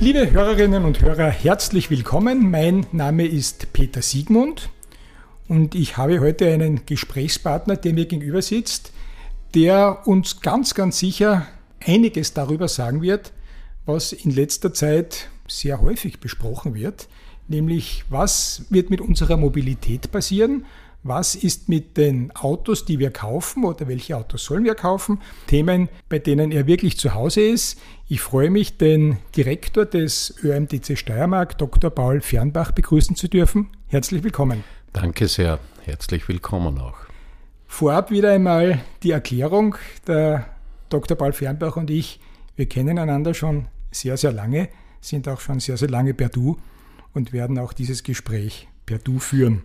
Liebe Hörerinnen und Hörer, herzlich willkommen. Mein Name ist Peter Siegmund und ich habe heute einen Gesprächspartner, der mir gegenüber sitzt, der uns ganz, ganz sicher einiges darüber sagen wird, was in letzter Zeit sehr häufig besprochen wird, nämlich was wird mit unserer Mobilität passieren was ist mit den Autos, die wir kaufen oder welche Autos sollen wir kaufen? Themen, bei denen er wirklich zu Hause ist. Ich freue mich, den Direktor des ÖMTC Steiermark, Dr. Paul Fernbach, begrüßen zu dürfen. Herzlich willkommen. Danke sehr. Herzlich willkommen auch. Vorab wieder einmal die Erklärung. Der Dr. Paul Fernbach und ich, wir kennen einander schon sehr, sehr lange, sind auch schon sehr, sehr lange per Du und werden auch dieses Gespräch per Du führen.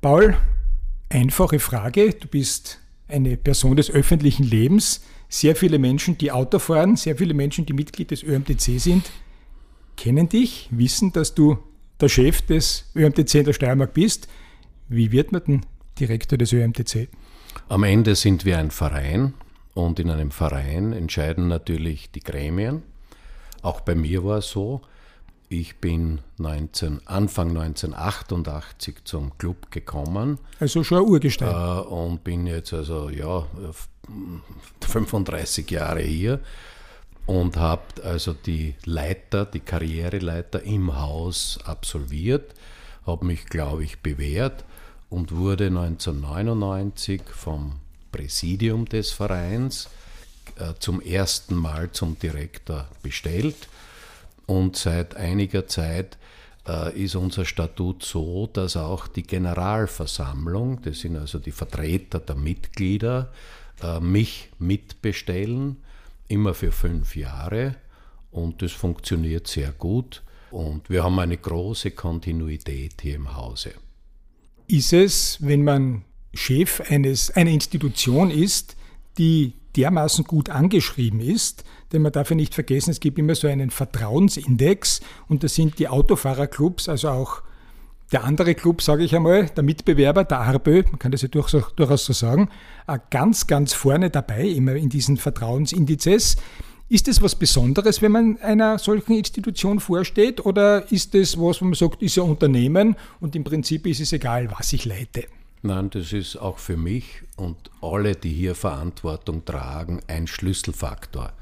Paul, einfache Frage. Du bist eine Person des öffentlichen Lebens. Sehr viele Menschen, die Auto fahren, sehr viele Menschen, die Mitglied des ÖMTC sind, kennen dich, wissen, dass du der Chef des ÖMTC in der Steiermark bist. Wie wird man denn Direktor des ÖMTC? Am Ende sind wir ein Verein und in einem Verein entscheiden natürlich die Gremien. Auch bei mir war es so, ich bin 19, Anfang 1988 zum Club gekommen. Also schon ein Urgestein. Äh, und bin jetzt also ja 35 Jahre hier und habe also die Leiter, die Karriereleiter im Haus absolviert, habe mich, glaube ich, bewährt und wurde 1999 vom Präsidium des Vereins äh, zum ersten Mal zum Direktor bestellt und seit einiger Zeit äh, ist unser Statut so, dass auch die Generalversammlung, das sind also die Vertreter der Mitglieder, äh, mich mitbestellen, immer für fünf Jahre. Und das funktioniert sehr gut. Und wir haben eine große Kontinuität hier im Hause. Ist es, wenn man Chef eines, einer Institution ist, die dermaßen gut angeschrieben ist, denn man darf ja nicht vergessen, es gibt immer so einen Vertrauensindex und da sind die Autofahrerclubs, also auch der andere Club, sage ich einmal, der Mitbewerber, der ARBÖ, man kann das ja durchaus so sagen, ganz, ganz vorne dabei, immer in diesen Vertrauensindizes. Ist es was Besonderes, wenn man einer solchen Institution vorsteht, oder ist es was, wo man sagt, ist ja Unternehmen und im Prinzip ist es egal, was ich leite? Nein, das ist auch für mich und alle, die hier Verantwortung tragen, ein Schlüsselfaktor.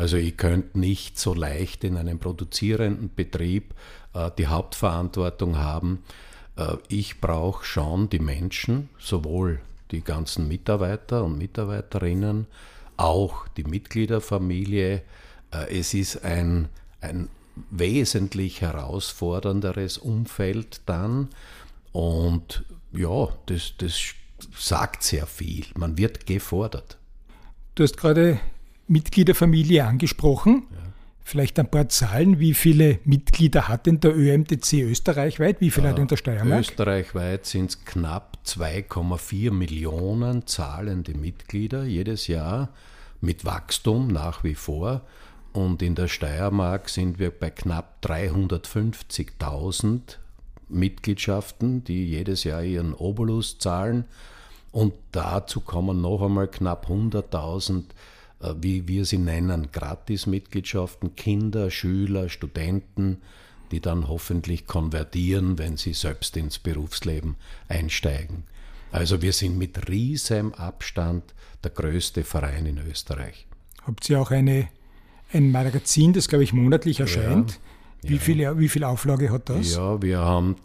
Also ich könnte nicht so leicht in einem produzierenden Betrieb äh, die Hauptverantwortung haben. Äh, ich brauche schon die Menschen, sowohl die ganzen Mitarbeiter und Mitarbeiterinnen, auch die Mitgliederfamilie. Äh, es ist ein, ein wesentlich herausfordernderes Umfeld dann und ja, das, das sagt sehr viel. Man wird gefordert. Du hast gerade Mitgliederfamilie angesprochen. Ja. Vielleicht ein paar Zahlen. Wie viele Mitglieder hat denn der ÖMTC österreichweit? Wie viele ja, hat denn der Steiermark? Österreichweit sind es knapp 2,4 Millionen zahlende Mitglieder jedes Jahr mit Wachstum nach wie vor. Und in der Steiermark sind wir bei knapp 350.000 Mitgliedschaften, die jedes Jahr ihren Obolus zahlen. Und dazu kommen noch einmal knapp 100.000, äh, wie wir sie nennen, Gratis-Mitgliedschaften, Kinder, Schüler, Studenten, die dann hoffentlich konvertieren, wenn sie selbst ins Berufsleben einsteigen. Also wir sind mit riesem Abstand der größte Verein in Österreich. Habt ihr auch eine, ein Magazin, das, glaube ich, monatlich erscheint? Ja. Wie, ja. viel, wie viel Auflage hat das? Ja, wir haben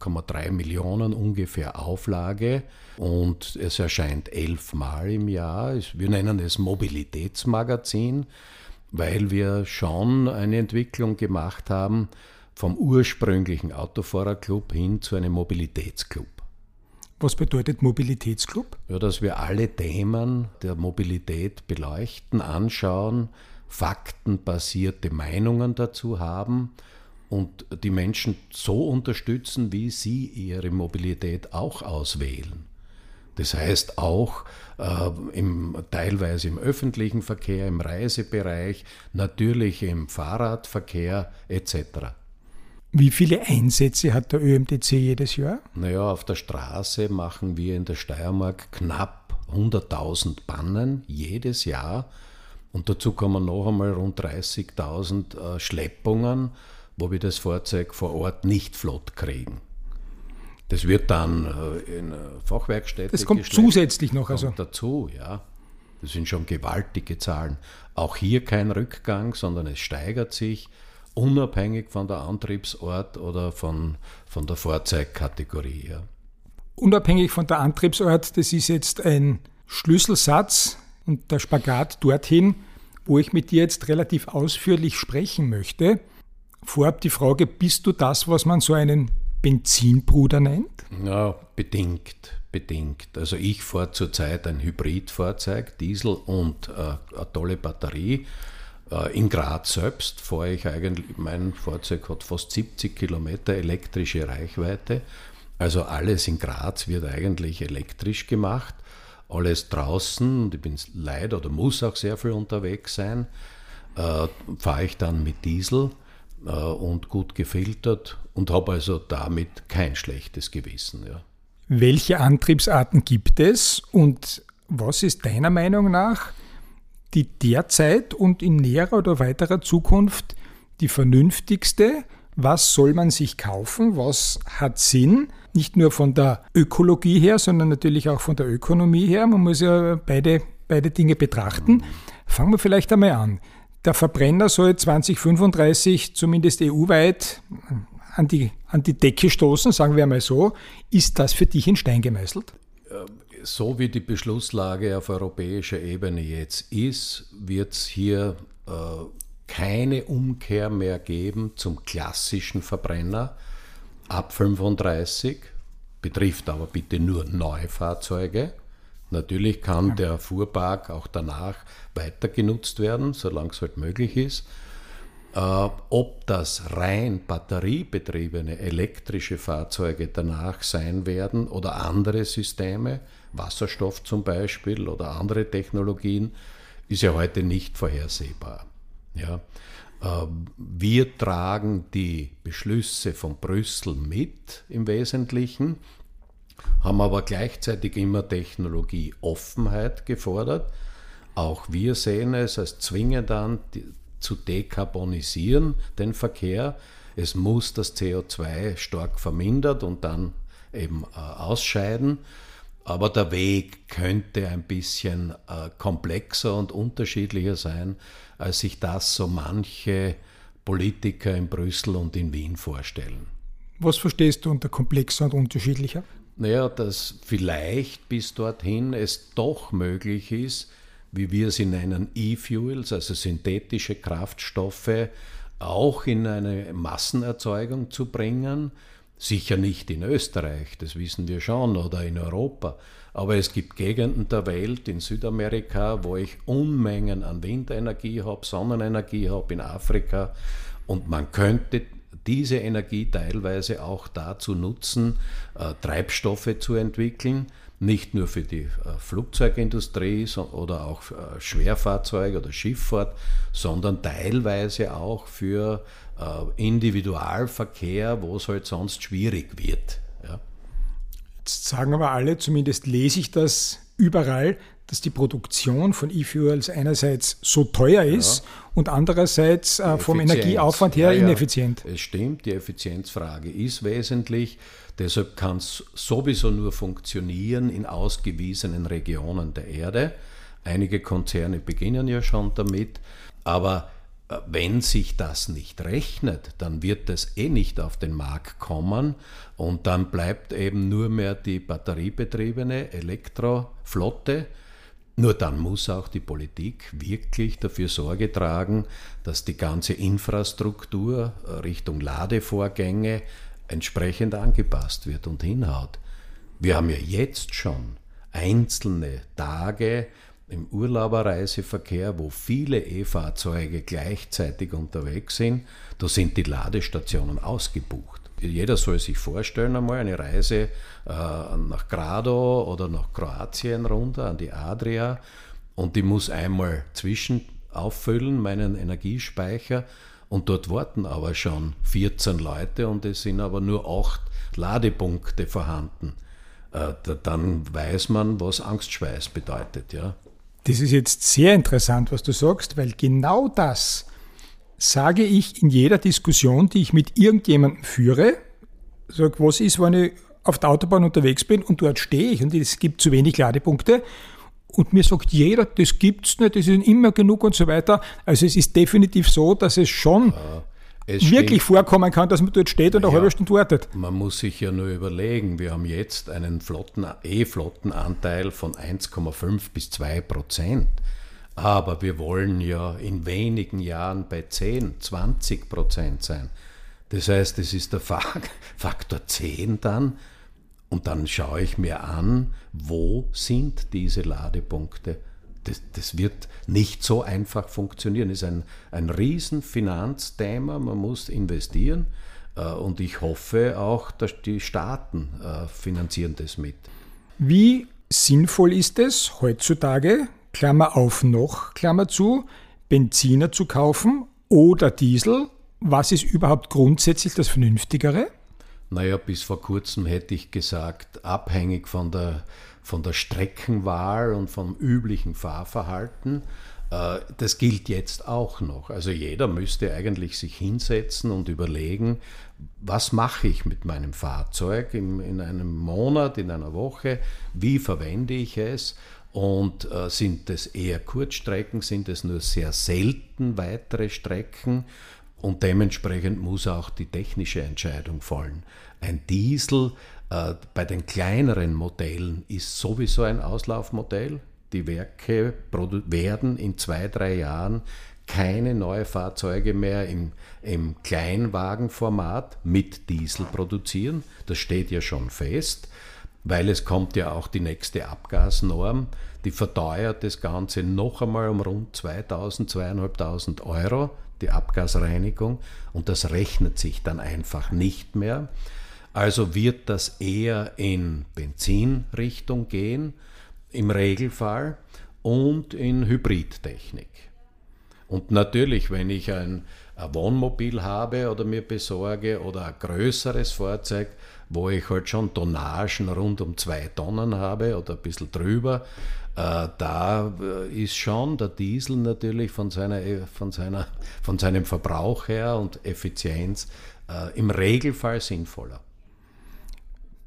2,3 Millionen ungefähr Auflage und es erscheint elfmal im Jahr. Wir nennen es Mobilitätsmagazin, weil wir schon eine Entwicklung gemacht haben vom ursprünglichen Autofahrerclub hin zu einem Mobilitätsclub. Was bedeutet Mobilitätsclub? Ja, dass wir alle Themen der Mobilität beleuchten, anschauen, faktenbasierte Meinungen dazu haben und die Menschen so unterstützen, wie sie ihre Mobilität auch auswählen. Das heißt auch äh, im, teilweise im öffentlichen Verkehr, im Reisebereich, natürlich im Fahrradverkehr etc. Wie viele Einsätze hat der ÖMTC jedes Jahr? Naja, auf der Straße machen wir in der Steiermark knapp 100.000 Bannen jedes Jahr. Und dazu kommen noch einmal rund 30.000 äh, Schleppungen, wo wir das Fahrzeug vor Ort nicht flott kriegen. Das wird dann äh, in Fachwerkstätte. Das kommt zusätzlich noch. Also. dazu, ja. Das sind schon gewaltige Zahlen. Auch hier kein Rückgang, sondern es steigert sich unabhängig von der Antriebsort oder von, von der Fahrzeugkategorie. Ja. Unabhängig von der Antriebsort, das ist jetzt ein Schlüsselsatz und der Spagat dorthin, wo ich mit dir jetzt relativ ausführlich sprechen möchte. Vorab die Frage, bist du das, was man so einen Benzinbruder nennt? Ja, bedingt, bedingt. Also ich fahre zurzeit ein Hybridfahrzeug, Diesel und äh, eine tolle Batterie. Äh, in Graz selbst fahre ich eigentlich, mein Fahrzeug hat fast 70 Kilometer elektrische Reichweite. Also alles in Graz wird eigentlich elektrisch gemacht. Alles draußen, und ich bin leider oder muss auch sehr viel unterwegs sein, äh, fahre ich dann mit Diesel und gut gefiltert und habe also damit kein schlechtes Gewissen. Ja. Welche Antriebsarten gibt es und was ist deiner Meinung nach die derzeit und in näherer oder weiterer Zukunft die vernünftigste? Was soll man sich kaufen? Was hat Sinn? Nicht nur von der Ökologie her, sondern natürlich auch von der Ökonomie her. Man muss ja beide, beide Dinge betrachten. Fangen wir vielleicht einmal an. Der Verbrenner soll 2035 zumindest EU-weit an die, an die Decke stoßen, sagen wir einmal so. Ist das für dich in Stein gemeißelt? So wie die Beschlusslage auf europäischer Ebene jetzt ist, wird es hier äh, keine Umkehr mehr geben zum klassischen Verbrenner ab 35, betrifft aber bitte nur Neufahrzeuge. Natürlich kann ja. der Fuhrpark auch danach weiter genutzt werden, solange es halt möglich ist. Äh, ob das rein batteriebetriebene elektrische Fahrzeuge danach sein werden oder andere Systeme, Wasserstoff zum Beispiel oder andere Technologien, ist ja heute nicht vorhersehbar. Ja. Äh, wir tragen die Beschlüsse von Brüssel mit im Wesentlichen haben aber gleichzeitig immer Technologieoffenheit gefordert. Auch wir sehen es als zwingend an, zu dekarbonisieren, den Verkehr. Es muss das CO2 stark vermindert und dann eben äh, ausscheiden. Aber der Weg könnte ein bisschen äh, komplexer und unterschiedlicher sein, als sich das so manche Politiker in Brüssel und in Wien vorstellen. Was verstehst du unter komplexer und unterschiedlicher? Naja, dass vielleicht bis dorthin es doch möglich ist, wie wir sie nennen, E-Fuels, also synthetische Kraftstoffe, auch in eine Massenerzeugung zu bringen. Sicher nicht in Österreich, das wissen wir schon, oder in Europa. Aber es gibt Gegenden der Welt, in Südamerika, wo ich Unmengen an Windenergie habe, Sonnenenergie habe, in Afrika. Und man könnte diese Energie teilweise auch dazu nutzen, äh, Treibstoffe zu entwickeln, nicht nur für die äh, Flugzeugindustrie oder auch äh, Schwerfahrzeuge oder Schifffahrt, sondern teilweise auch für Individualverkehr, wo es halt sonst schwierig wird. Ja. Jetzt sagen aber alle, zumindest lese ich das überall, dass die Produktion von E-Fuels einerseits so teuer ist ja. und andererseits äh, vom Energieaufwand her ja, ja. ineffizient. Es stimmt, die Effizienzfrage ist wesentlich. Deshalb kann es sowieso nur funktionieren in ausgewiesenen Regionen der Erde. Einige Konzerne beginnen ja schon damit, aber äh, wenn sich das nicht rechnet, dann wird es eh nicht auf den Markt kommen und dann bleibt eben nur mehr die batteriebetriebene Elektroflotte nur dann muss auch die Politik wirklich dafür Sorge tragen, dass die ganze Infrastruktur äh, Richtung Ladevorgänge entsprechend angepasst wird und hinhaut. Wir haben ja jetzt schon einzelne Tage, im Urlauberreiseverkehr, wo viele E-Fahrzeuge gleichzeitig unterwegs sind, da sind die Ladestationen ausgebucht. Jeder soll sich vorstellen einmal eine Reise äh, nach Grado oder nach Kroatien runter an die Adria und ich muss einmal zwischen auffüllen, meinen Energiespeicher und dort warten aber schon 14 Leute und es sind aber nur 8 Ladepunkte vorhanden. Äh, dann weiß man, was Angstschweiß bedeutet. Ja. Das ist jetzt sehr interessant, was du sagst, weil genau das sage ich in jeder Diskussion, die ich mit irgendjemandem führe. Sag, was ist, wenn ich auf der Autobahn unterwegs bin und dort stehe ich und es gibt zu wenig Ladepunkte und mir sagt jeder, das gibt's nicht, das ist immer genug und so weiter. Also es ist definitiv so, dass es schon ja, es wirklich steht, vorkommen kann, dass man dort steht und eine halbe Stunde wartet. Man muss sich ja nur überlegen, wir haben jetzt einen Flotten, E-Flottenanteil von 1,5 bis 2 Prozent. Aber wir wollen ja in wenigen Jahren bei 10, 20 Prozent sein. Das heißt, es ist der Faktor 10 dann, und dann schaue ich mir an, wo sind diese Ladepunkte. Das, das wird nicht so einfach funktionieren. Das ist ein, ein Riesenfinanzthema. Man muss investieren. Äh, und ich hoffe auch, dass die Staaten äh, finanzieren das mit. Wie sinnvoll ist es heutzutage, Klammer auf noch, Klammer zu, Benziner zu kaufen oder Diesel? Was ist überhaupt grundsätzlich das Vernünftigere? Naja, bis vor kurzem hätte ich gesagt, abhängig von der, von der Streckenwahl und vom üblichen Fahrverhalten. Äh, das gilt jetzt auch noch. Also jeder müsste eigentlich sich hinsetzen und überlegen, was mache ich mit meinem Fahrzeug in, in einem Monat, in einer Woche, wie verwende ich es und äh, sind es eher Kurzstrecken, sind es nur sehr selten weitere Strecken und dementsprechend muss auch die technische Entscheidung fallen. Ein Diesel äh, bei den kleineren Modellen ist sowieso ein Auslaufmodell. Die Werke werden in zwei, drei Jahren keine neuen Fahrzeuge mehr im, im Kleinwagenformat mit Diesel produzieren. Das steht ja schon fest, weil es kommt ja auch die nächste Abgasnorm, die verteuert das Ganze noch einmal um rund 2000, 2500 Euro die Abgasreinigung und das rechnet sich dann einfach nicht mehr. Also wird das eher in Benzinrichtung gehen, im Regelfall, und in Hybridtechnik. Und natürlich, wenn ich ein, ein Wohnmobil habe oder mir besorge oder ein größeres Fahrzeug, wo ich halt schon Tonnagen rund um zwei Tonnen habe oder ein bisschen drüber, äh, da äh, ist schon der Diesel natürlich von, seiner, von, seiner, von seinem Verbrauch her und Effizienz äh, im Regelfall sinnvoller.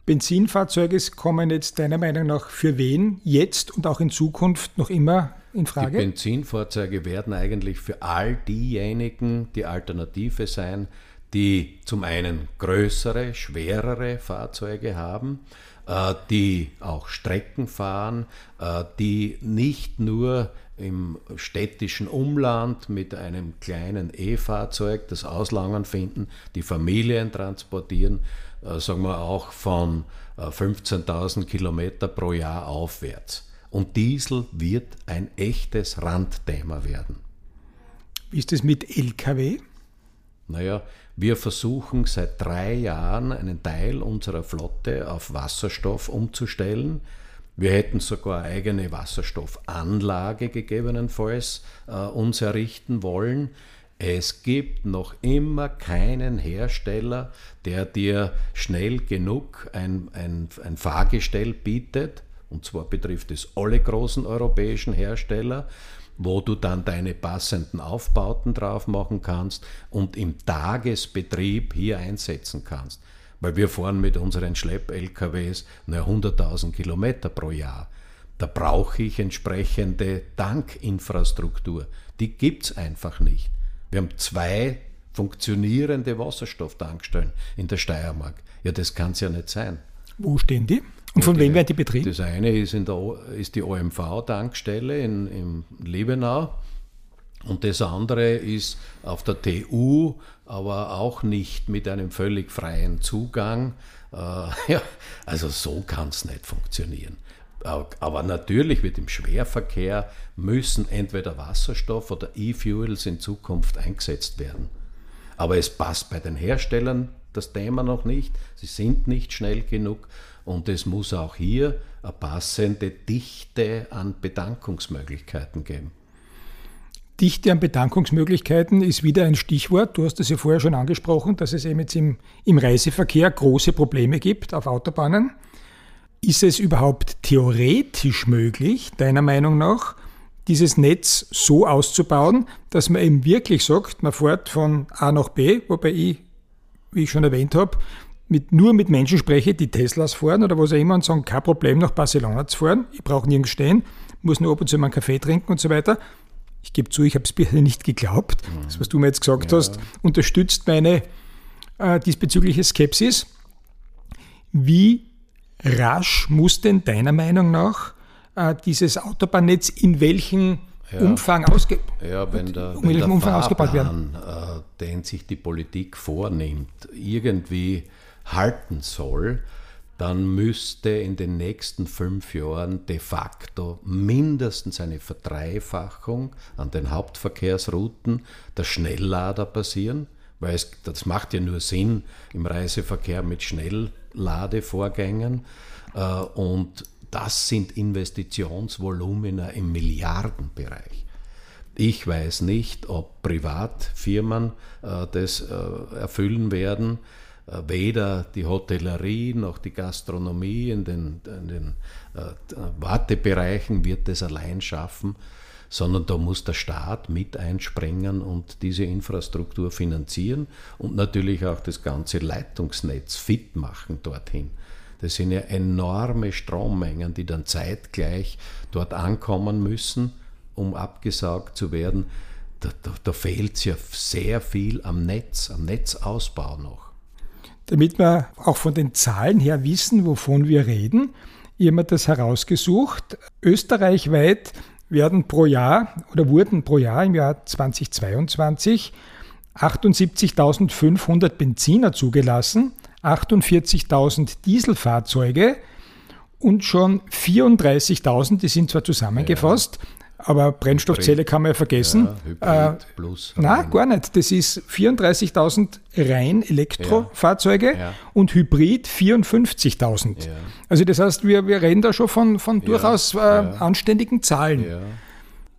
Benzinfahrzeuge kommen jetzt deiner Meinung nach für wen jetzt und auch in Zukunft noch immer in Frage? Die Benzinfahrzeuge werden eigentlich für all diejenigen die Alternative sein, die zum einen größere, schwerere Fahrzeuge haben, äh, die auch Strecken fahren, äh, die nicht nur im städtischen Umland mit einem kleinen E-Fahrzeug das Auslangern finden, die Familien transportieren, äh, sagen wir auch von 15.000 Kilometer pro Jahr aufwärts. Und Diesel wird ein echtes Randthema werden. Wie ist es mit Lkw? Naja, wir versuchen seit drei Jahren einen Teil unserer Flotte auf Wasserstoff umzustellen. Wir hätten sogar eine eigene Wasserstoffanlage gegebenenfalls äh, uns errichten wollen. Es gibt noch immer keinen Hersteller, der dir schnell genug ein, ein, ein Fahrgestell bietet. Und zwar betrifft es alle großen europäischen Hersteller wo du dann deine passenden Aufbauten drauf machen kannst und im Tagesbetrieb hier einsetzen kannst. Weil wir fahren mit unseren Schlepp-LKWs 100.000 Kilometer pro Jahr. Da brauche ich entsprechende Tankinfrastruktur. Die gibt es einfach nicht. Wir haben zwei funktionierende Wasserstofftankstellen in der Steiermark. Ja, das kann es ja nicht sein. Wo stehen die? Und von wem werden die betrieben? Das eine ist, in der, ist die OMV-Tankstelle in, in Liebenau. Und das andere ist auf der TU, aber auch nicht mit einem völlig freien Zugang. Äh, ja, also so kann es nicht funktionieren. Aber natürlich wird im Schwerverkehr müssen entweder Wasserstoff oder E-Fuels in Zukunft eingesetzt werden. Aber es passt bei den Herstellern das Thema noch nicht. Sie sind nicht schnell genug und es muss auch hier eine passende Dichte an Bedankungsmöglichkeiten geben. Dichte an Bedankungsmöglichkeiten ist wieder ein Stichwort. Du hast das ja vorher schon angesprochen, dass es eben jetzt im, im Reiseverkehr große Probleme gibt auf Autobahnen. Ist es überhaupt theoretisch möglich, deiner Meinung nach, dieses Netz so auszubauen, dass man eben wirklich sagt, man fährt von A nach B, wobei ich, wie ich schon erwähnt habe, mit, nur mit Menschen spreche, die Teslas fahren oder was auch immer und sagen, kein Problem nach Barcelona zu fahren, ich brauche nirgends stehen, muss nur ab und zu mal einen Kaffee trinken und so weiter. Ich gebe zu, ich habe es bisher nicht geglaubt. Mhm. Das, was du mir jetzt gesagt ja. hast, unterstützt meine äh, diesbezügliche Skepsis. Wie rasch muss denn deiner Meinung nach äh, dieses Autobahnnetz in welchem ja. Umfang, ausge ja, wenn der, um wenn der Umfang ausgebaut werden? Äh, den sich die Politik vornimmt, irgendwie halten soll, dann müsste in den nächsten fünf Jahren de facto mindestens eine Verdreifachung an den Hauptverkehrsrouten der Schnelllader passieren, weil es, das macht ja nur Sinn im Reiseverkehr mit Schnellladevorgängen. Äh, und das sind Investitionsvolumina im Milliardenbereich. Ich weiß nicht, ob Privatfirmen äh, das äh, erfüllen werden. Äh, weder die Hotellerie noch die Gastronomie in den, in den äh, Wartebereichen wird es allein schaffen, sondern da muss der Staat mit einspringen und diese Infrastruktur finanzieren und natürlich auch das ganze Leitungsnetz fit machen dorthin. Das sind ja enorme Strommengen, die dann zeitgleich dort ankommen müssen, um abgesaugt zu werden. Da, da, da fehlt es ja sehr viel am Netz, am Netzausbau noch damit wir auch von den Zahlen her wissen, wovon wir reden. Ich habe mir das herausgesucht. Österreichweit werden pro Jahr oder wurden pro Jahr im Jahr 2022 78.500 Benziner zugelassen, 48.000 Dieselfahrzeuge und schon 34.000, die sind zwar zusammengefasst. Aber Brennstoffzelle kann man ja vergessen. Ja, Hybrid äh, plus. Nein, gar nicht. Das ist 34.000 rein Elektrofahrzeuge ja, ja. und Hybrid 54.000. Also das heißt, wir, wir reden da schon von, von durchaus äh, anständigen Zahlen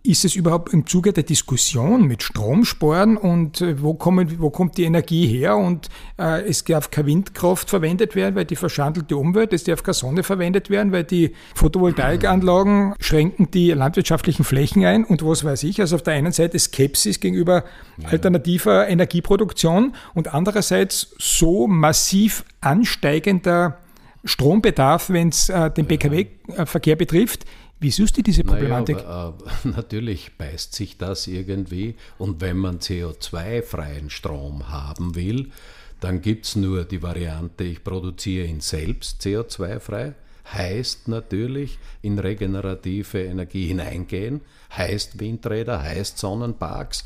ist es überhaupt im Zuge der Diskussion mit Stromsporen und äh, wo, kommen, wo kommt die Energie her und äh, es darf keine Windkraft verwendet werden, weil die verschandelt die Umwelt, es darf keine Sonne verwendet werden, weil die Photovoltaikanlagen schränken die landwirtschaftlichen Flächen ein und was weiß ich. Also auf der einen Seite Skepsis gegenüber ja. alternativer Energieproduktion und andererseits so massiv ansteigender Strombedarf, wenn es äh, den Pkw-Verkehr betrifft, wie siehst du diese Problematik? Naja, aber, äh, natürlich beißt sich das irgendwie. Und wenn man CO2-freien Strom haben will, dann gibt es nur die Variante, ich produziere ihn selbst CO2-frei. Heißt natürlich in regenerative Energie hineingehen, heißt Windräder, heißt Sonnenparks,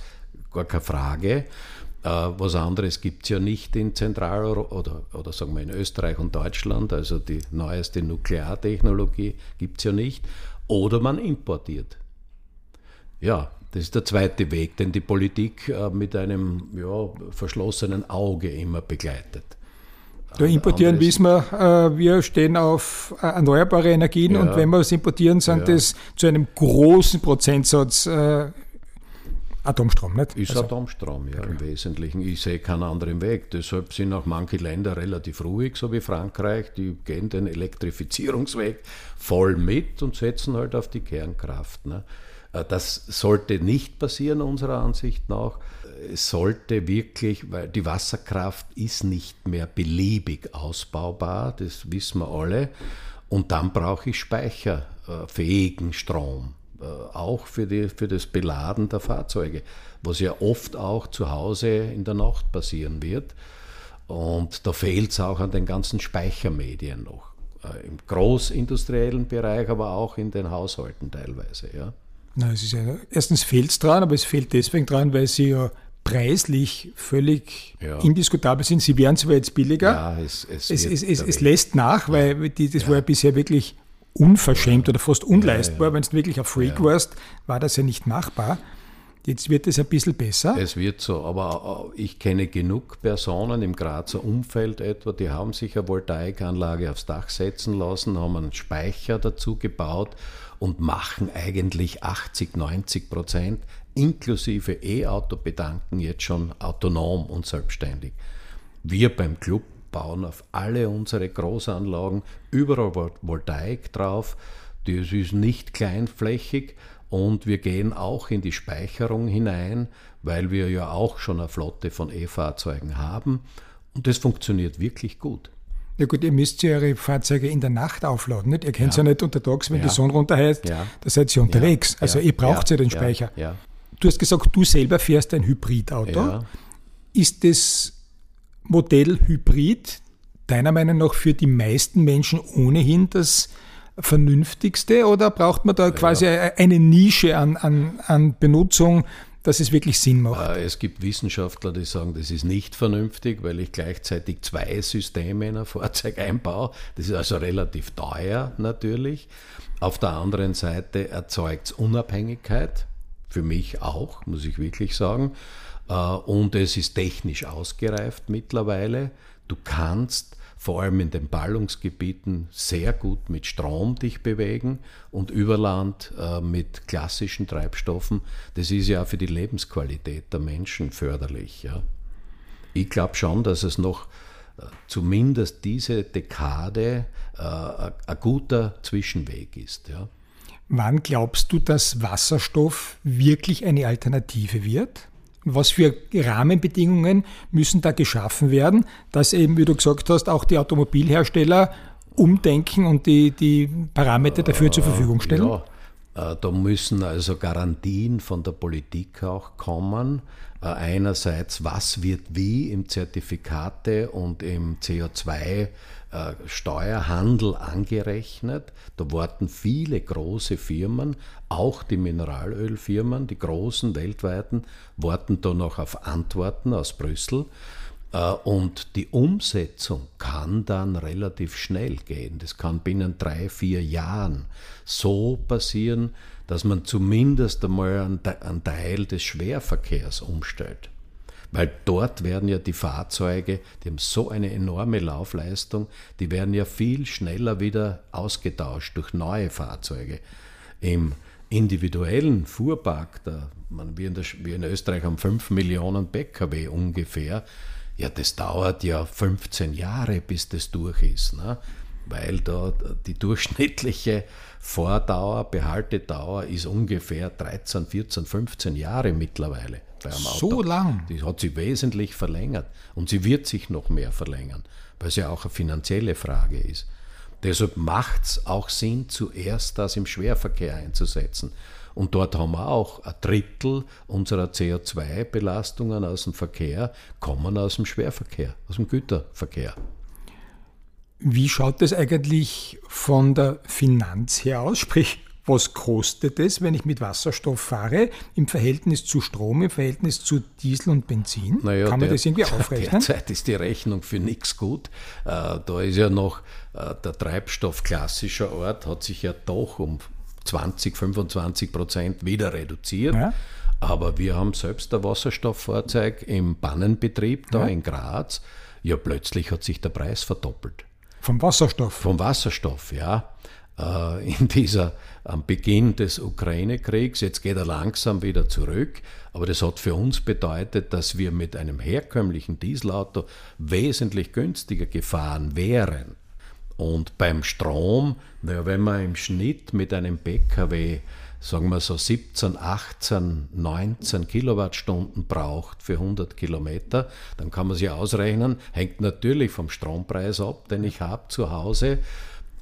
gar keine Frage. Äh, was anderes gibt es ja nicht in Zentraleuropa oder, oder sagen wir in Österreich und Deutschland, also die neueste Nukleartechnologie gibt es ja nicht oder man importiert. Ja, das ist der zweite Weg, den die Politik äh, mit einem ja, verschlossenen Auge immer begleitet. Da importieren wissen wir, äh, wir stehen auf äh, erneuerbare Energien ja. und wenn wir es importieren, sind ja. das zu einem großen Prozentsatz Atomstrom, nicht? Ist also, Atomstrom, ja, im Wesentlichen. Ich sehe keinen anderen Weg. Deshalb sind auch manche Länder relativ ruhig, so wie Frankreich. Die gehen den Elektrifizierungsweg voll mit und setzen halt auf die Kernkraft. Ne? Äh, das sollte nicht passieren, unserer Ansicht nach. Es sollte wirklich, weil die Wasserkraft ist nicht mehr beliebig ausbaubar, das wissen wir alle. Und dann brauche ich speicherfähigen Strom. Äh, auch für, die, für das Beladen der Fahrzeuge, was ja oft auch zu Hause in der Nacht passieren wird. Und da fehlt es auch an den ganzen Speichermedien noch. Äh, Im großindustriellen Bereich, aber auch in den Haushalten teilweise. Ja. Na, es ist ja, erstens fehlt es dran, aber es fehlt deswegen dran, weil sie ja preislich völlig ja. indiskutabel sind. Sie werden zwar jetzt billiger. Ja, es, es, es, es, lässt nach, weil die, das war ja bisher wirklich unverschämt oder fast unleistbar. Wenn du wirklich ein Freak warst, war das ja nicht machbar. Jetzt wird es ein bisschen besser. Es wird so, aber ich kenne genug Personen im Grazer Umfeld etwa, die haben sich eine Voltaikanlage aufs Dach setzen lassen, haben einen Speicher dazu gebaut und machen eigentlich 80, 90 Prozent inklusive E-Auto-Bedanken jetzt schon autonom und selbstständig. Wir beim Club bauen auf alle unsere Großanlagen überall Voltaik drauf. Das ist nicht kleinflächig und wir gehen auch in die Speicherung hinein, weil wir ja auch schon eine Flotte von E-Fahrzeugen haben. Und das funktioniert wirklich gut. Ja gut, ihr müsst ja eure Fahrzeuge in der Nacht aufladen. Nicht? Ihr könnt ja. ja nicht untertags, wenn ja. die Sonne runterheizt, ja. da seid ihr unterwegs. Ja. Also ihr braucht ja, den Speicher. Du hast gesagt, du selber fährst ein Hybridauto. Ist das Modell Hybrid deiner Meinung nach für die meisten Menschen ohnehin das vernünftigste oder braucht man da quasi ja. eine Nische an, an, an Benutzung, dass es wirklich Sinn macht? Äh, es gibt Wissenschaftler, die sagen, das ist nicht vernünftig, weil ich gleichzeitig zwei Systeme in ein Fahrzeug einbaue. Das ist also relativ teuer natürlich. Auf der anderen Seite erzeugt es Unabhängigkeit, für mich auch, muss ich wirklich sagen. Äh, und es ist technisch ausgereift mittlerweile. Du kannst vor allem in den Ballungsgebieten sehr gut mit Strom dich bewegen und über Land äh, mit klassischen Treibstoffen. Das ist ja für die Lebensqualität der Menschen förderlich. Ja. Ich glaube schon, dass es noch äh, zumindest diese Dekade ein guter Zwischenweg ist. Ja. Wann glaubst du, dass Wasserstoff wirklich eine Alternative wird? Was für Rahmenbedingungen müssen da geschaffen werden, dass eben, wie du gesagt hast, auch die Automobilhersteller umdenken und die, die Parameter dafür zur Verfügung stellen? Ja, äh, da müssen also Garantien von der Politik auch kommen. Äh, einerseits, was wird wie im Zertifikate und im CO2 äh, Steuerhandel angerechnet. Da warten viele große Firmen, auch die Mineralölfirmen, die großen weltweiten, warten da noch auf Antworten aus Brüssel. Äh, und die Umsetzung kann dann relativ schnell gehen. Das kann binnen drei, vier Jahren so passieren, dass man zumindest einmal einen Teil des Schwerverkehrs umstellt. Weil dort werden ja die Fahrzeuge, die haben so eine enorme Laufleistung, die werden ja viel schneller wieder ausgetauscht durch neue Fahrzeuge. Im individuellen Fuhrpark, da, man, wir, in der, wir in Österreich haben 5 Millionen Pkw ungefähr, ja, das dauert ja 15 Jahre, bis das durch ist. Ne? Weil da die durchschnittliche Vordauer, Behaltedauer ist ungefähr 13, 14, 15 Jahre mittlerweile bei einem Auto. So lang? Die hat sich wesentlich verlängert und sie wird sich noch mehr verlängern, weil es ja auch eine finanzielle Frage ist. Deshalb macht es auch Sinn, zuerst das im Schwerverkehr einzusetzen. Und dort haben wir auch ein Drittel unserer CO2-Belastungen aus dem Verkehr kommen aus dem Schwerverkehr, aus dem Güterverkehr. Wie schaut das eigentlich von der Finanz her aus? Sprich, was kostet es, wenn ich mit Wasserstoff fahre, im Verhältnis zu Strom, im Verhältnis zu Diesel und Benzin? Naja, Kann man der, das irgendwie aufrechnen? Derzeit ist die Rechnung für nichts gut. Äh, da ist ja noch äh, der Treibstoff klassischer Art, hat sich ja doch um 20, 25 Prozent wieder reduziert. Ja. Aber wir haben selbst ein Wasserstofffahrzeug im Bannenbetrieb da ja. in Graz. Ja, plötzlich hat sich der Preis verdoppelt. Vom Wasserstoff? Vom Wasserstoff, ja. Äh, in dieser, am Beginn des Ukraine-Kriegs. Jetzt geht er langsam wieder zurück, aber das hat für uns bedeutet, dass wir mit einem herkömmlichen Dieselauto wesentlich günstiger gefahren wären. Und beim Strom, naja, wenn man im Schnitt mit einem Pkw, sagen wir so 17, 18, 19 Kilowattstunden braucht für 100 Kilometer, dann kann man sich ausrechnen, hängt natürlich vom Strompreis ab, den ich habe zu Hause.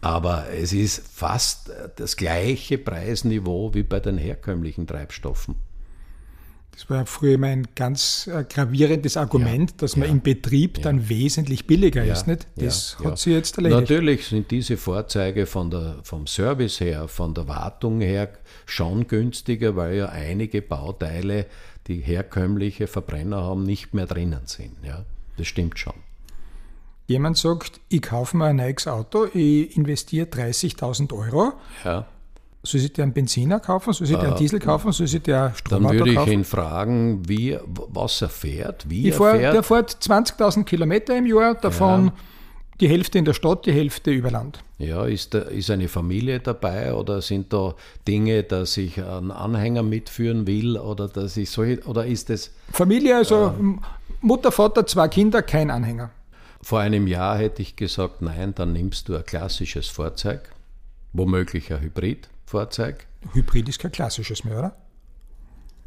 Aber es ist fast das gleiche Preisniveau wie bei den herkömmlichen Treibstoffen. Das war früher immer ein ganz äh, gravierendes Argument, ja, dass man ja, im Betrieb ja, dann wesentlich billiger ist. Nicht? Das hat sie jetzt erledigt. Natürlich sind diese Fahrzeuge von der, vom Service her, von der Wartung her schon günstiger, weil ja einige Bauteile, die herkömmliche Verbrenner haben, nicht mehr drinnen sind. Ja, das stimmt schon. jemand sagt, ich kaufe mir ein neues Auto, ich investiere 30.000 Euro. Ja. Soll sich der einen Benziner kaufen? Soll sich der einen Diesel kaufen? Soll sich der Stromauto Dann würde ich kaufen? ihn fragen, wie, was er fährt, wie Ich er fährt. der fährt 20.000 Kilometer im Jahr, davon Ja. die Hälfte in der Stadt, die Hälfte über Land. Ja, ist, da, ist eine Familie dabei oder sind da Dinge, dass ich einen Anhänger mitführen will oder dass ich solche, oder ist es Familie, also Mutter, Vater, zwei Kinder, kein Anhänger. vor einem Jahr hätte ich gesagt, nein, dann nimmst du ein klassisches Fahrzeug, womöglich ein Hybridfahrzeug. Hybrid ist kein klassisches mehr, oder?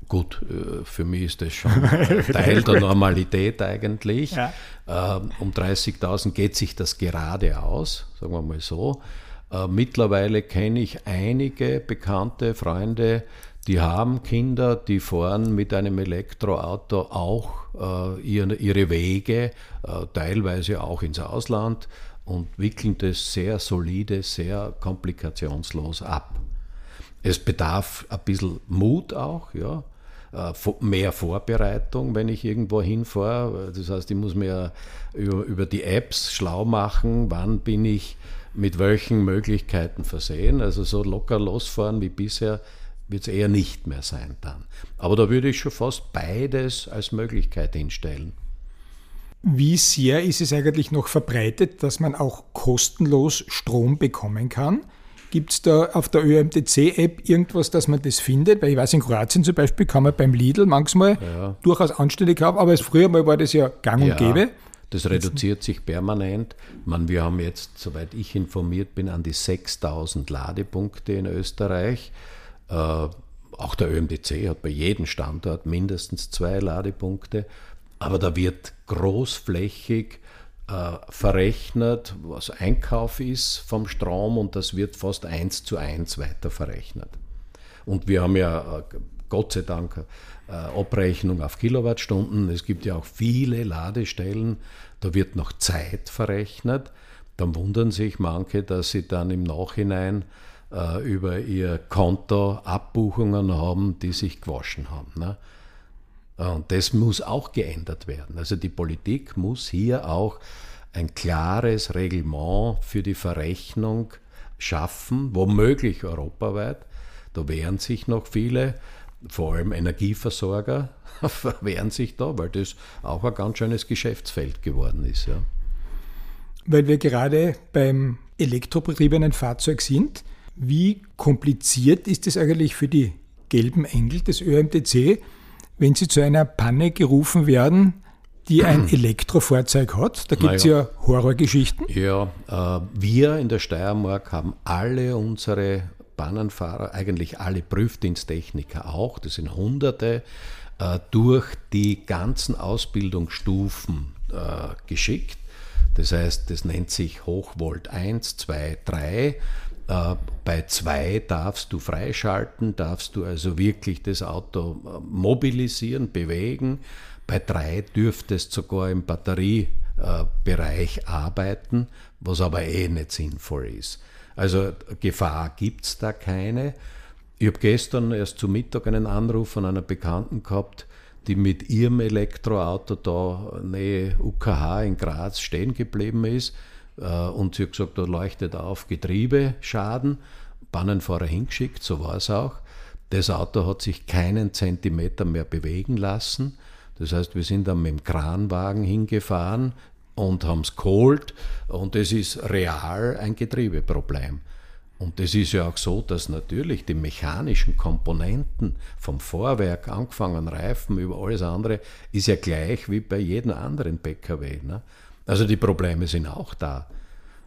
Gut, äh, für mich ist das schon Teil der Normalität eigentlich. Ja. Ähm, Um 30.000 geht sich das gerade aus, sagen wir mal so. Äh, Mittlerweile kenne ich einige bekannte Freunde, die haben Kinder, die fahren mit einem Elektroauto auch äh, ihre, Wege, teilweise auch ins Ausland und wickeln das sehr solide, sehr komplikationslos ab. Es bedarf ein bisschen Mut auch, ja. Äh, Mehr Vorbereitung, wenn ich irgendwo hinfahre. Das heißt, ich muss mir über, über die Apps schlau machen, wann bin ich mit welchen Möglichkeiten versehen. Also so locker losfahren wie bisher wird es eher nicht mehr sein dann. Aber da würde ich schon fast beides als Möglichkeit hinstellen. Wie sehr ist es eigentlich noch verbreitet, dass man auch kostenlos Strom bekommen kann? Gibt es da auf der ÖMTC-App irgendwas, dass man das findet? Weil ich weiß, in Kroatien zum Beispiel kann man beim Lidl manchmal durchaus anständig haben, aber es früher mal war das ja gang und gäbe. Das reduziert sich permanent. Man, wir haben jetzt, soweit ich informiert bin, an die 6000 Ladepunkte in Österreich. Äh, auch der ÖMDC hat bei jedem Standort mindestens zwei Ladepunkte. Aber da wird großflächig verrechnet, was Einkauf ist vom Strom und das wird fast eins zu eins weiter verrechnet. Und wir haben ja äh, Gott sei Dank äh, Abrechnung auf Kilowattstunden. Es gibt ja auch viele Ladestellen, da wird noch Zeit verrechnet. Dann wundern sich manche, dass sie dann im Nachhinein äh, über ihr Konto Abbuchungen haben, die sich gewaschen haben. Ne? Und das muss auch geändert werden. Also die Politik muss hier auch ein klares Reglement für die Verrechnung schaffen, womöglich europaweit. Da wehren sich noch viele, vor allem Energieversorger wehren sich da, weil das auch ein ganz schönes Geschäftsfeld geworden ist. Ja. Weil wir gerade beim elektrobetriebenen Fahrzeug sind, wie kompliziert ist es eigentlich für die gelben Engel des ÖMTC, wenn sie zu einer Panne gerufen werden, die ein Elektrofahrzeug hat? Da gibt es Naja. ja Horrorgeschichten. Ja, äh, wir in der Steiermark haben alle unsere Bahnenfahrer, eigentlich alle Prüfdiensttechniker auch, das sind Hunderte, äh, durch die ganzen Ausbildungsstufen äh, geschickt. Das heißt, das nennt sich Hochvolt 1, 2, 3. Äh, Bei 2 darfst du freischalten, darfst du also wirklich das Auto äh, mobilisieren, bewegen. Bei 3 dürftest sogar im Batteriebereich arbeiten, was aber eh nicht sinnvoll ist. Also Gefahr gibt es da keine. Ich habe gestern erst zu Mittag einen Anruf von einer Bekannten gehabt, die mit ihrem Elektroauto da nähe UKH in Graz stehen geblieben ist. Äh, Und sie hat gesagt, da leuchtet auf Getriebeschaden. Bannenfahrer hingeschickt, so war es auch. Das Auto hat sich keinen Zentimeter mehr bewegen lassen. Das heißt, wir sind dann mit dem Kranwagen hingefahren und haben es geholt. Und es ist real ein Getriebeproblem. Und es ist ja auch so, dass natürlich die mechanischen Komponenten vom Vorwerk, angefangen Reifen über alles andere, ist ja gleich wie bei jedem anderen PKW. Ne? Also die Probleme sind auch da.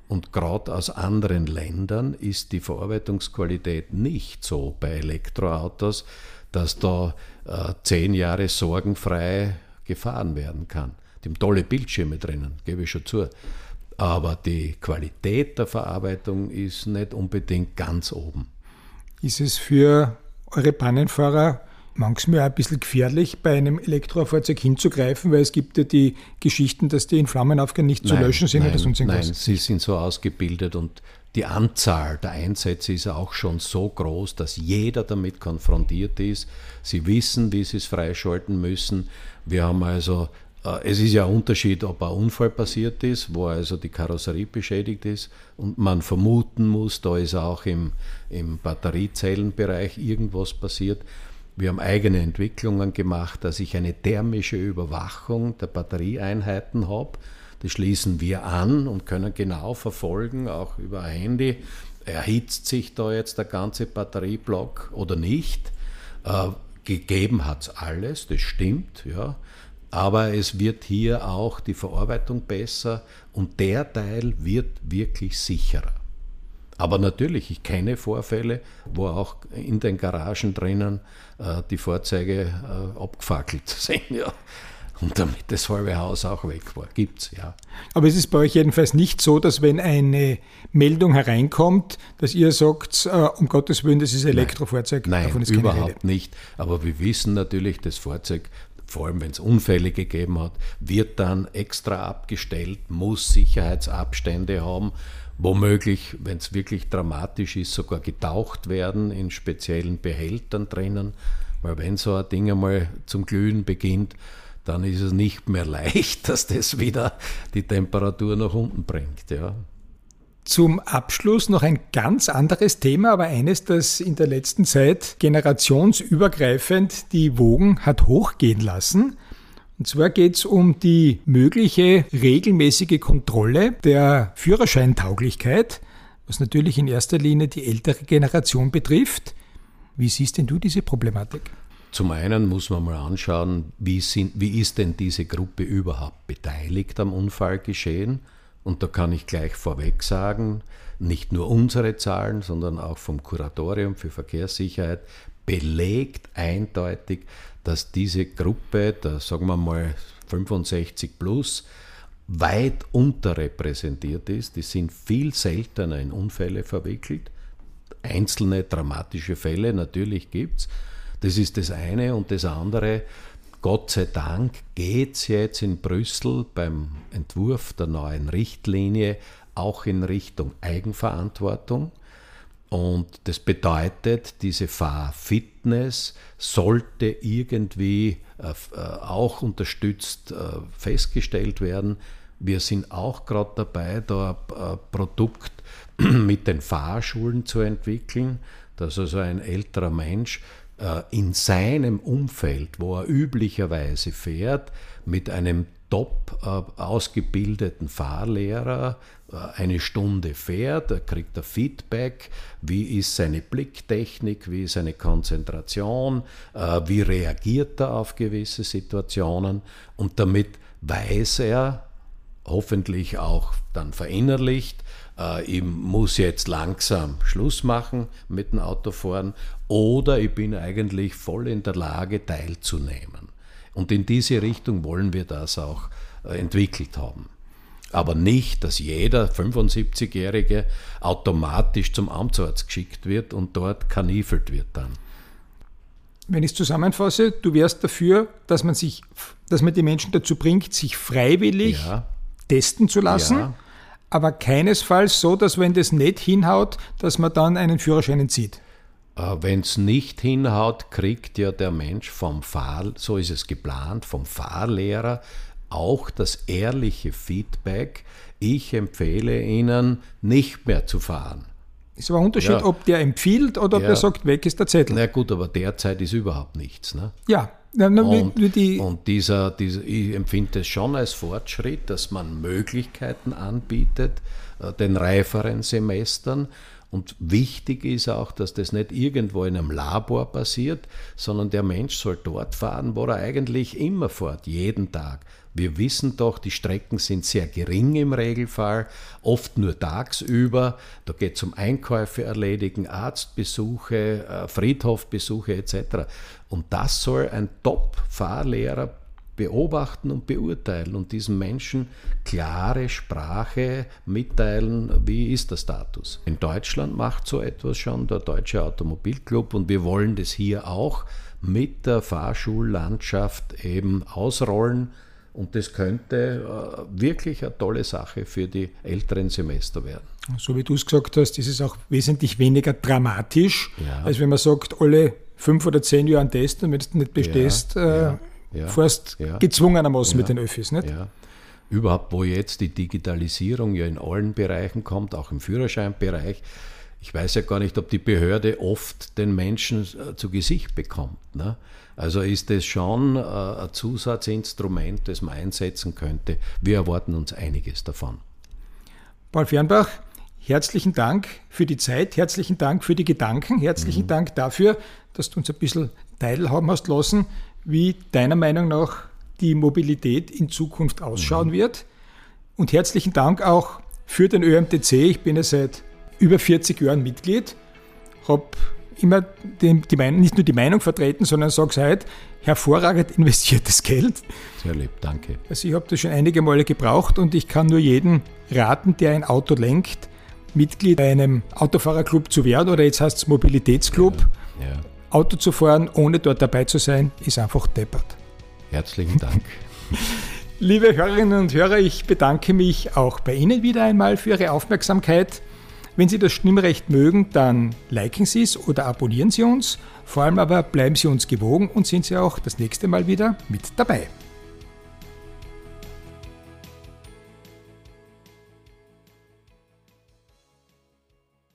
Und gerade aus anderen Ländern ist die Verarbeitungsqualität nicht so bei Elektroautos, dass da äh, zehn Jahre sorgenfrei gefahren werden kann. Die haben tolle Bildschirme drinnen, gebe ich schon zu. Aber die Qualität der Verarbeitung ist nicht unbedingt ganz oben. Ist es für eure Pannenfahrer manchmal auch ein bisschen gefährlich, bei einem Elektrofahrzeug hinzugreifen, weil es gibt ja die Geschichten, dass die in Flammen aufgehen, nicht zu löschen sind nein, oder sonst irgendwas. Nein, sie sind so ausgebildet und die Anzahl der Einsätze ist auch schon so groß, dass jeder damit konfrontiert ist. Sie wissen, wie sie es freischalten müssen. Wir haben also Äh, es ist ja ein Unterschied, ob ein Unfall passiert ist, wo also die Karosserie beschädigt ist und man vermuten muss, da ist auch im, im Batteriezellenbereich irgendwas passiert. Wir haben eigene Entwicklungen gemacht, dass ich eine thermische Überwachung der Batterieeinheiten habe. Das schließen wir an und können genau verfolgen, auch über ein Handy, erhitzt sich da jetzt der ganze Batterieblock oder nicht. Äh, gegeben hat es alles, das stimmt, ja. Aber es wird hier auch die Verarbeitung besser und der Teil wird wirklich sicherer. Aber natürlich, ich kenne Vorfälle, wo auch in den Garagen drinnen äh, die Fahrzeuge äh, abgefackelt sind. Ja und damit das halbe Haus auch weg war. Gibt es, ja. Aber es ist bei euch jedenfalls nicht so, dass wenn eine Meldung hereinkommt, dass ihr sagt, äh, um Gottes Willen, das ist ein Elektrofahrzeug. Nein, Nein überhaupt nicht. Aber wir wissen natürlich, das Fahrzeug vor allem wenn es Unfälle gegeben hat, wird dann extra abgestellt, muss Sicherheitsabstände haben, womöglich, wenn es wirklich dramatisch ist, sogar getaucht werden in speziellen Behältern drinnen, weil wenn so ein Ding einmal zum Glühen beginnt, dann ist es nicht mehr leicht, dass das wieder die Temperatur nach unten bringt. Ja. Zum Abschluss noch ein ganz anderes Thema, aber eines, das in der letzten Zeit generationsübergreifend die Wogen hat hochgehen lassen. Und zwar geht es um die mögliche regelmäßige Kontrolle der Führerscheintauglichkeit, was natürlich in erster Linie die ältere Generation betrifft. Wie siehst denn du diese Problematik? Zum einen muss man mal anschauen, wie, sind, wie ist denn diese Gruppe überhaupt beteiligt am Unfallgeschehen. Und da kann ich gleich vorweg sagen, nicht nur unsere Zahlen, sondern auch vom Kuratorium für Verkehrssicherheit belegt eindeutig, dass diese Gruppe, da sagen wir mal 65 plus, weit unterrepräsentiert ist. Die sind viel seltener in Unfälle verwickelt. Einzelne dramatische Fälle natürlich gibt es, das ist das eine. Und das andere, Gott sei Dank geht es jetzt in Brüssel beim Entwurf der neuen Richtlinie auch in Richtung Eigenverantwortung. Und das bedeutet, diese Fahrfitness sollte irgendwie äh, äh, auch unterstützt äh, festgestellt werden. Wir sind auch gerade dabei, da ein Produkt mit den Fahrschulen zu entwickeln, dass also ein älterer Mensch in seinem Umfeld, wo er üblicherweise fährt, mit einem top äh, ausgebildeten Fahrlehrer äh, eine Stunde fährt, er kriegt er Feedback, wie ist seine Blicktechnik, wie ist seine Konzentration, wie reagiert er auf gewisse Situationen und damit weiß er, hoffentlich auch dann verinnerlicht, äh, ich muss jetzt langsam Schluss machen mit dem Autofahren oder ich bin eigentlich voll in der Lage teilzunehmen. Und in diese Richtung wollen wir das auch äh, entwickelt haben. Aber nicht, dass jeder 75-Jährige automatisch zum Amtsarzt geschickt wird und dort kanifelt wird dann. Wenn ich es zusammenfasse, du wärst dafür, dass man sich, dass man die Menschen dazu bringt, sich freiwillig ja. testen zu lassen. Ja aber keinesfalls so, dass wenn das nicht hinhaut, dass man dann einen Führerschein entzieht. Äh, wenn es nicht hinhaut, kriegt ja der Mensch vom Fahr, so ist es geplant, vom Fahrlehrer auch das ehrliche Feedback, ich empfehle Ihnen nicht mehr zu fahren. Ist aber ein Unterschied, ja. ob der empfiehlt oder ob ja. der sagt, weg ist der Zettel. Na gut, aber derzeit ist überhaupt nichts. Ne? Ja, und, die und dieser, dieser, ich empfinde es schon als Fortschritt, dass man Möglichkeiten anbietet, äh, den reiferen Semestern. Und wichtig ist auch, dass das nicht irgendwo in einem Labor passiert, sondern der Mensch soll dort fahren, wo er eigentlich immer fährt, jeden Tag. Wir wissen doch, die Strecken sind sehr gering im Regelfall, oft nur tagsüber. Da geht es um Einkäufe erledigen, Arztbesuche, äh, Friedhofbesuche etc. Und das soll ein Top-Fahrlehrer beobachten und beurteilen und diesen Menschen klare Sprache mitteilen, wie ist der Status. In Deutschland macht so etwas schon der Deutsche Automobilclub und wir wollen das hier auch mit der Fahrschullandschaft eben ausrollen und das könnte äh, wirklich eine tolle Sache für die älteren Semester werden. So wie du es gesagt hast, ist es auch wesentlich weniger dramatisch, ja. als wenn man sagt, alle fünf oder zehn Jahre einen Test und wenn du nicht bestehst, ja. Äh, ja, fast ja, gezwungenermaßen mit den Öffis, nicht? Überhaupt, wo jetzt die Digitalisierung ja in allen Bereichen kommt, auch im Führerscheinbereich. Ich weiß ja gar nicht, ob die Behörde oft den Menschen äh, zu Gesicht bekommt. Ne? Also ist es schon äh, ein Zusatzinstrument, das man einsetzen könnte. Wir erwarten uns einiges davon. Paul Fernbach, herzlichen Dank für die Zeit, herzlichen Dank für die Gedanken, herzlichen mhm. Dank dafür, dass du uns ein bisschen teilhaben hast lassen, wie deiner Meinung nach die Mobilität in Zukunft ausschauen mhm. wird. Und herzlichen Dank auch für den ÖMTC. Ich bin ja seit über 40 Jahren Mitglied, habe immer die, die Meinung, nicht nur die Meinung vertreten, sondern sage heute, hervorragend investiertes Geld. Sehr lieb, danke. Also ich habe das schon einige Male gebraucht und ich kann nur jeden raten, der ein Auto lenkt, Mitglied bei einem Autofahrerclub zu werden oder jetzt heißt es Mobilitätsclub. Ja, ja. Auto zu fahren, ohne dort dabei zu sein, ist einfach deppert. Herzlichen Dank. Liebe Hörerinnen und Hörer, ich bedanke mich auch bei Ihnen wieder einmal für Ihre Aufmerksamkeit. Wenn Sie das Stimmrecht mögen, dann liken Sie es oder abonnieren Sie uns. Vor allem aber bleiben Sie uns gewogen und sind Sie auch das nächste Mal wieder mit dabei.